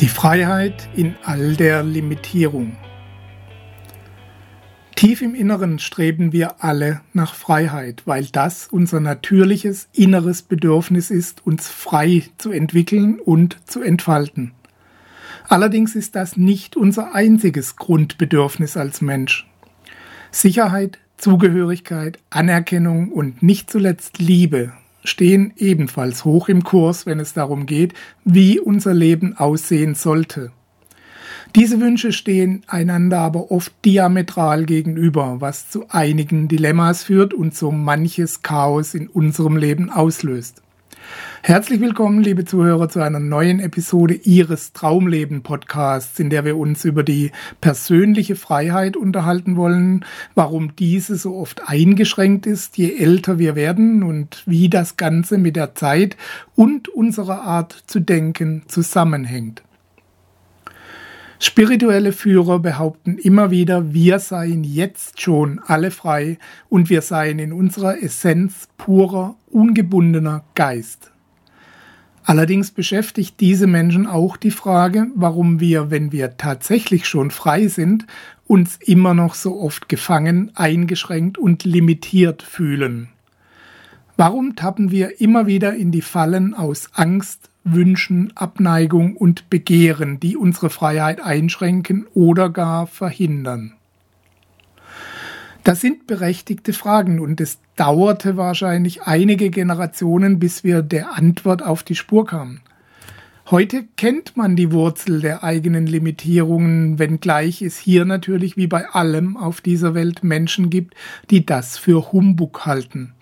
Die Freiheit in all der Limitierung. Tief im Inneren streben wir alle nach Freiheit, weil das unser natürliches inneres Bedürfnis ist, uns frei zu entwickeln und zu entfalten. Allerdings ist das nicht unser einziges Grundbedürfnis als Mensch. Sicherheit, Zugehörigkeit, Anerkennung und nicht zuletzt Liebe stehen ebenfalls hoch im Kurs, wenn es darum geht, wie unser Leben aussehen sollte. Diese Wünsche stehen einander aber oft diametral gegenüber, was zu einigen Dilemmas führt und so manches Chaos in unserem Leben auslöst. Herzlich willkommen, liebe Zuhörer, zu einer neuen Episode Ihres Traumleben Podcasts, in der wir uns über die persönliche Freiheit unterhalten wollen, warum diese so oft eingeschränkt ist, je älter wir werden und wie das Ganze mit der Zeit und unserer Art zu denken zusammenhängt. Spirituelle Führer behaupten immer wieder, wir seien jetzt schon alle frei und wir seien in unserer Essenz purer, ungebundener Geist. Allerdings beschäftigt diese Menschen auch die Frage, warum wir, wenn wir tatsächlich schon frei sind, uns immer noch so oft gefangen, eingeschränkt und limitiert fühlen. Warum tappen wir immer wieder in die Fallen aus Angst, Wünschen, Abneigung und Begehren, die unsere Freiheit einschränken oder gar verhindern? Das sind berechtigte Fragen und es dauerte wahrscheinlich einige Generationen, bis wir der Antwort auf die Spur kamen. Heute kennt man die Wurzel der eigenen Limitierungen, wenngleich es hier natürlich wie bei allem auf dieser Welt Menschen gibt, die das für Humbug halten.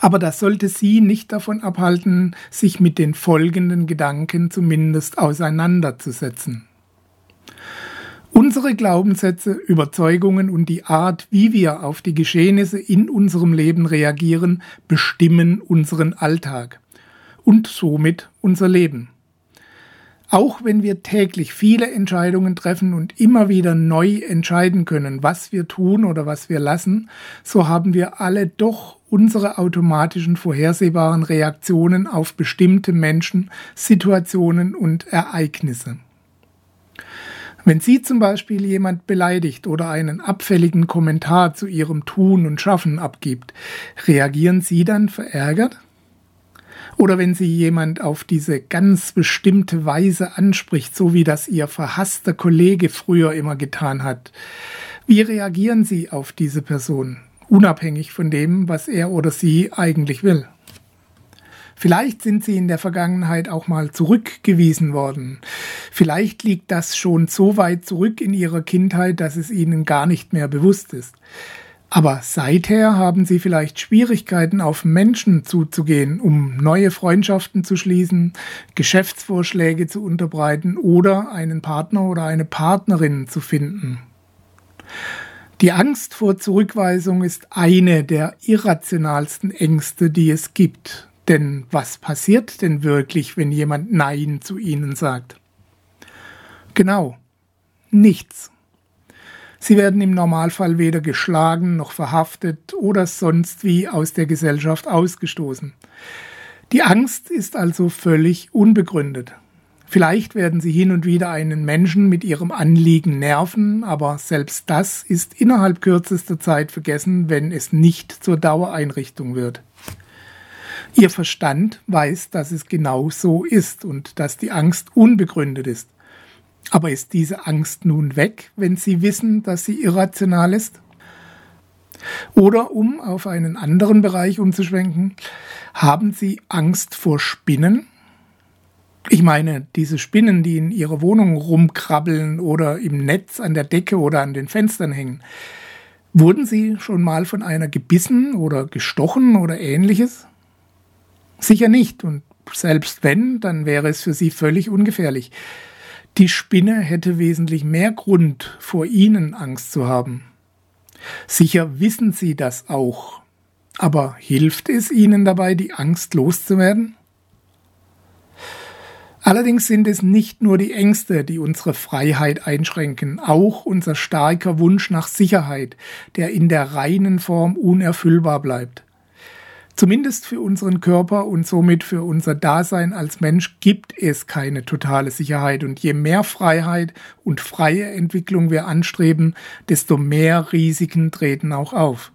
Aber das sollte Sie nicht davon abhalten, sich mit den folgenden Gedanken zumindest auseinanderzusetzen. Unsere Glaubenssätze, Überzeugungen und die Art, wie wir auf die Geschehnisse in unserem Leben reagieren, bestimmen unseren Alltag und somit unser Leben. Auch wenn wir täglich viele Entscheidungen treffen und immer wieder neu entscheiden können, was wir tun oder was wir lassen, so haben wir alle doch unsere automatischen vorhersehbaren Reaktionen auf bestimmte Menschen, Situationen und Ereignisse. Wenn Sie zum Beispiel jemand beleidigt oder einen abfälligen Kommentar zu Ihrem Tun und Schaffen abgibt, reagieren Sie dann verärgert? Oder wenn Sie jemand auf diese ganz bestimmte Weise anspricht, so wie das Ihr verhasster Kollege früher immer getan hat, wie reagieren Sie auf diese Person, unabhängig von dem, was er oder sie eigentlich will? Vielleicht sind sie in der Vergangenheit auch mal zurückgewiesen worden. Vielleicht liegt das schon so weit zurück in ihrer Kindheit, dass es ihnen gar nicht mehr bewusst ist. Aber seither haben sie vielleicht Schwierigkeiten, auf Menschen zuzugehen, um neue Freundschaften zu schließen, Geschäftsvorschläge zu unterbreiten oder einen Partner oder eine Partnerin zu finden. Die Angst vor Zurückweisung ist eine der irrationalsten Ängste, die es gibt. Denn was passiert denn wirklich, wenn jemand Nein zu Ihnen sagt? Genau, nichts. Sie werden im Normalfall weder geschlagen noch verhaftet oder sonst wie aus der Gesellschaft ausgestoßen. Die Angst ist also völlig unbegründet. Vielleicht werden Sie hin und wieder einen Menschen mit Ihrem Anliegen nerven, aber selbst das ist innerhalb kürzester Zeit vergessen, wenn es nicht zur Dauereinrichtung wird. Ihr Verstand weiß, dass es genau so ist und dass die Angst unbegründet ist. Aber ist diese Angst nun weg, wenn Sie wissen, dass sie irrational ist? Oder um auf einen anderen Bereich umzuschwenken, haben Sie Angst vor Spinnen? Ich meine, diese Spinnen, die in Ihrer Wohnung rumkrabbeln oder im Netz an der Decke oder an den Fenstern hängen. Wurden Sie schon mal von einer gebissen oder gestochen oder ähnliches? Sicher nicht und selbst wenn, dann wäre es für sie völlig ungefährlich. Die Spinne hätte wesentlich mehr Grund, vor ihnen Angst zu haben. Sicher wissen sie das auch. Aber hilft es ihnen dabei, die Angst loszuwerden? Allerdings sind es nicht nur die Ängste, die unsere Freiheit einschränken, auch unser starker Wunsch nach Sicherheit, der in der reinen Form unerfüllbar bleibt. Zumindest für unseren Körper und somit für unser Dasein als Mensch gibt es keine totale Sicherheit. Und je mehr Freiheit und freie Entwicklung wir anstreben, desto mehr Risiken treten auch auf.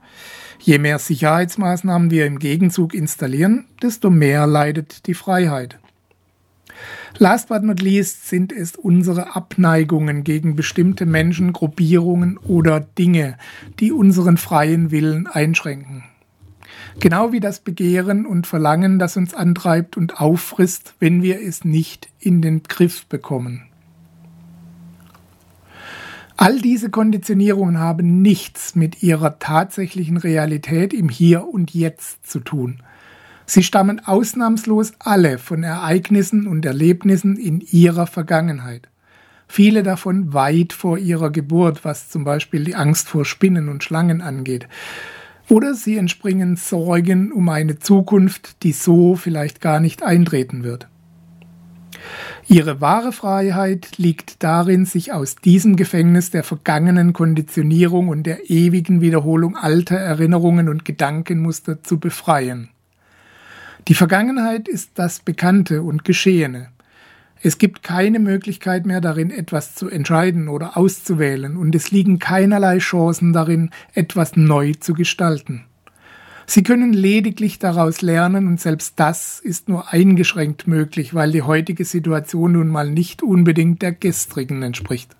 Je mehr Sicherheitsmaßnahmen wir im Gegenzug installieren, desto mehr leidet die Freiheit. Last but not least sind es unsere Abneigungen gegen bestimmte Menschen, Gruppierungen oder Dinge, die unseren freien Willen einschränken. Genau wie das Begehren und Verlangen, das uns antreibt und auffrisst, wenn wir es nicht in den Griff bekommen. All diese Konditionierungen haben nichts mit ihrer tatsächlichen Realität im Hier und Jetzt zu tun. Sie stammen ausnahmslos alle von Ereignissen und Erlebnissen in ihrer Vergangenheit. Viele davon weit vor ihrer Geburt, was zum Beispiel die Angst vor Spinnen und Schlangen angeht. Oder sie entspringen Sorgen um eine Zukunft, die so vielleicht gar nicht eintreten wird. Ihre wahre Freiheit liegt darin, sich aus diesem Gefängnis der vergangenen Konditionierung und der ewigen Wiederholung alter Erinnerungen und Gedankenmuster zu befreien. Die Vergangenheit ist das Bekannte und Geschehene. Es gibt keine Möglichkeit mehr darin, etwas zu entscheiden oder auszuwählen, und es liegen keinerlei Chancen darin, etwas neu zu gestalten. Sie können lediglich daraus lernen, und selbst das ist nur eingeschränkt möglich, weil die heutige Situation nun mal nicht unbedingt der gestrigen entspricht.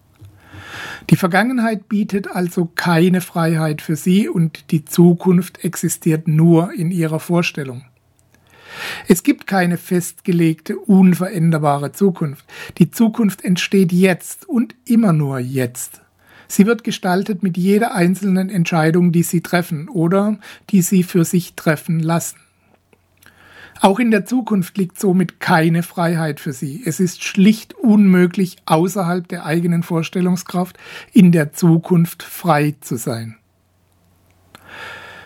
Die Vergangenheit bietet also keine Freiheit für Sie und die Zukunft existiert nur in Ihrer Vorstellung. Es gibt keine festgelegte, unveränderbare Zukunft. Die Zukunft entsteht jetzt und immer nur jetzt. Sie wird gestaltet mit jeder einzelnen Entscheidung, die Sie treffen oder die Sie für sich treffen lassen. Auch in der Zukunft liegt somit keine Freiheit für Sie. Es ist schlicht unmöglich, außerhalb der eigenen Vorstellungskraft in der Zukunft frei zu sein.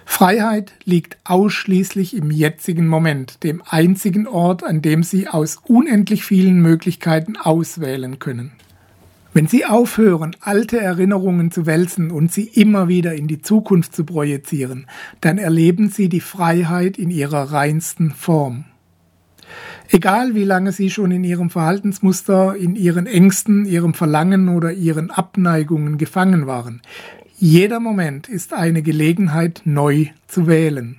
Freiheit liegt ausschließlich im jetzigen Moment, dem einzigen Ort, an dem Sie aus unendlich vielen Möglichkeiten auswählen können. Wenn Sie aufhören, alte Erinnerungen zu wälzen und sie immer wieder in die Zukunft zu projizieren, dann erleben Sie die Freiheit in ihrer reinsten Form. Egal wie lange Sie schon in Ihrem Verhaltensmuster, in Ihren Ängsten, Ihrem Verlangen oder Ihren Abneigungen gefangen waren, jeder Moment ist eine Gelegenheit, neu zu wählen.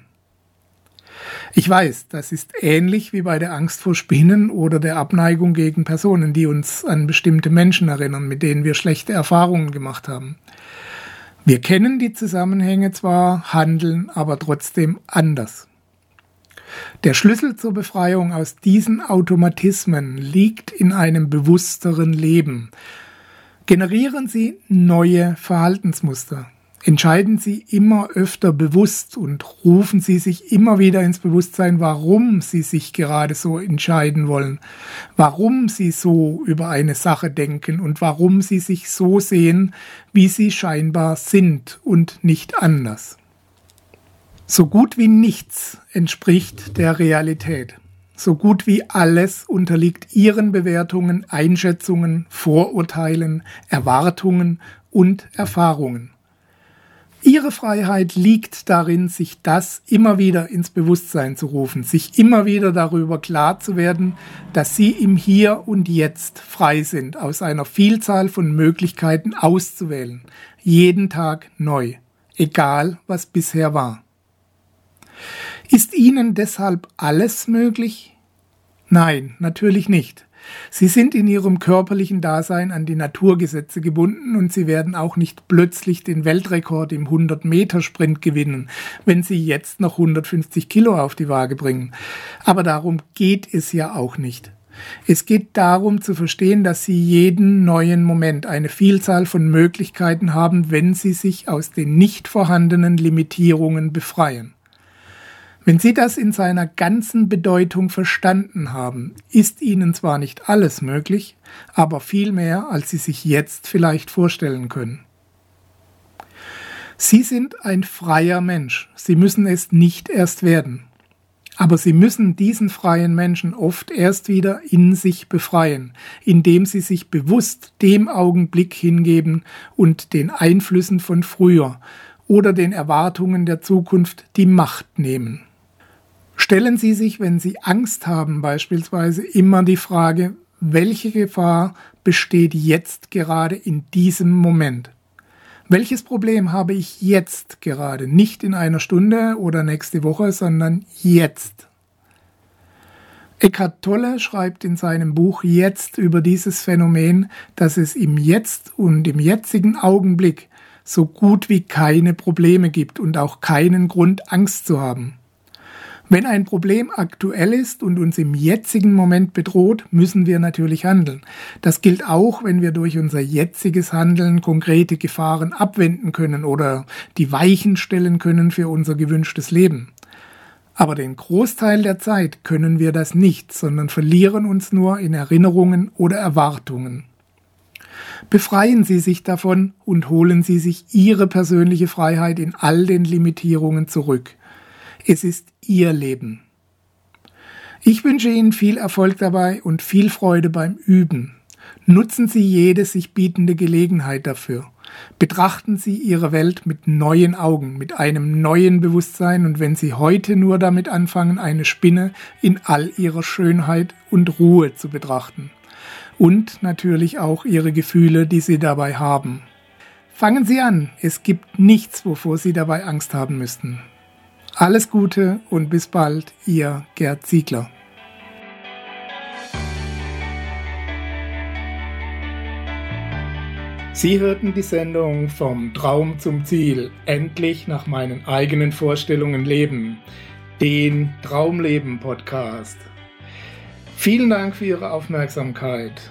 Ich weiß, das ist ähnlich wie bei der Angst vor Spinnen oder der Abneigung gegen Personen, die uns an bestimmte Menschen erinnern, mit denen wir schlechte Erfahrungen gemacht haben. Wir kennen die Zusammenhänge zwar, handeln aber trotzdem anders. Der Schlüssel zur Befreiung aus diesen Automatismen liegt in einem bewussteren Leben, Generieren Sie neue Verhaltensmuster. Entscheiden Sie immer öfter bewusst und rufen Sie sich immer wieder ins Bewusstsein, warum Sie sich gerade so entscheiden wollen, warum Sie so über eine Sache denken und warum Sie sich so sehen, wie Sie scheinbar sind und nicht anders. So gut wie nichts entspricht der Realität. So gut wie alles unterliegt ihren Bewertungen, Einschätzungen, Vorurteilen, Erwartungen und Erfahrungen. Ihre Freiheit liegt darin, sich das immer wieder ins Bewusstsein zu rufen, sich immer wieder darüber klar zu werden, dass Sie im Hier und Jetzt frei sind, aus einer Vielzahl von Möglichkeiten auszuwählen, jeden Tag neu, egal was bisher war. Ist Ihnen deshalb alles möglich? Nein, natürlich nicht. Sie sind in ihrem körperlichen Dasein an die Naturgesetze gebunden und sie werden auch nicht plötzlich den Weltrekord im 100-Meter-Sprint gewinnen, wenn sie jetzt noch 150 Kilo auf die Waage bringen. Aber darum geht es ja auch nicht. Es geht darum zu verstehen, dass Sie jeden neuen Moment eine Vielzahl von Möglichkeiten haben, wenn Sie sich aus den nicht vorhandenen Limitierungen befreien. Wenn Sie das in seiner ganzen Bedeutung verstanden haben, ist Ihnen zwar nicht alles möglich, aber viel mehr, als Sie sich jetzt vielleicht vorstellen können. Sie sind ein freier Mensch, Sie müssen es nicht erst werden. Aber Sie müssen diesen freien Menschen oft erst wieder in sich befreien, indem Sie sich bewusst dem Augenblick hingeben und den Einflüssen von früher oder den Erwartungen der Zukunft die Macht nehmen. Stellen Sie sich, wenn Sie Angst haben beispielsweise, immer die Frage, welche Gefahr besteht jetzt gerade in diesem Moment? Welches Problem habe ich jetzt gerade? Nicht in einer Stunde oder nächste Woche, sondern jetzt. Eckhart Tolle schreibt in seinem Buch Jetzt über dieses Phänomen, dass es im Jetzt und im jetzigen Augenblick so gut wie keine Probleme gibt und auch keinen Grund, Angst zu haben. Wenn ein Problem aktuell ist und uns im jetzigen Moment bedroht, müssen wir natürlich handeln. Das gilt auch, wenn wir durch unser jetziges Handeln konkrete Gefahren abwenden können oder die Weichen stellen können für unser gewünschtes Leben. Aber den Großteil der Zeit können wir das nicht, sondern verlieren uns nur in Erinnerungen oder Erwartungen. Befreien Sie sich davon und holen Sie sich Ihre persönliche Freiheit in all den Limitierungen zurück. Es ist Ihr Leben. Ich wünsche Ihnen viel Erfolg dabei und viel Freude beim Üben. Nutzen Sie jede sich bietende Gelegenheit dafür. Betrachten Sie Ihre Welt mit neuen Augen, mit einem neuen Bewusstsein und wenn Sie heute nur damit anfangen, eine Spinne in all ihrer Schönheit und Ruhe zu betrachten. Und natürlich auch Ihre Gefühle, die Sie dabei haben. Fangen Sie an, es gibt nichts, wovor Sie dabei Angst haben müssten. Alles Gute und bis bald, Ihr Gerd Ziegler. Sie hörten die Sendung Vom Traum zum Ziel, endlich nach meinen eigenen Vorstellungen leben, den Traumleben Podcast. Vielen Dank für Ihre Aufmerksamkeit.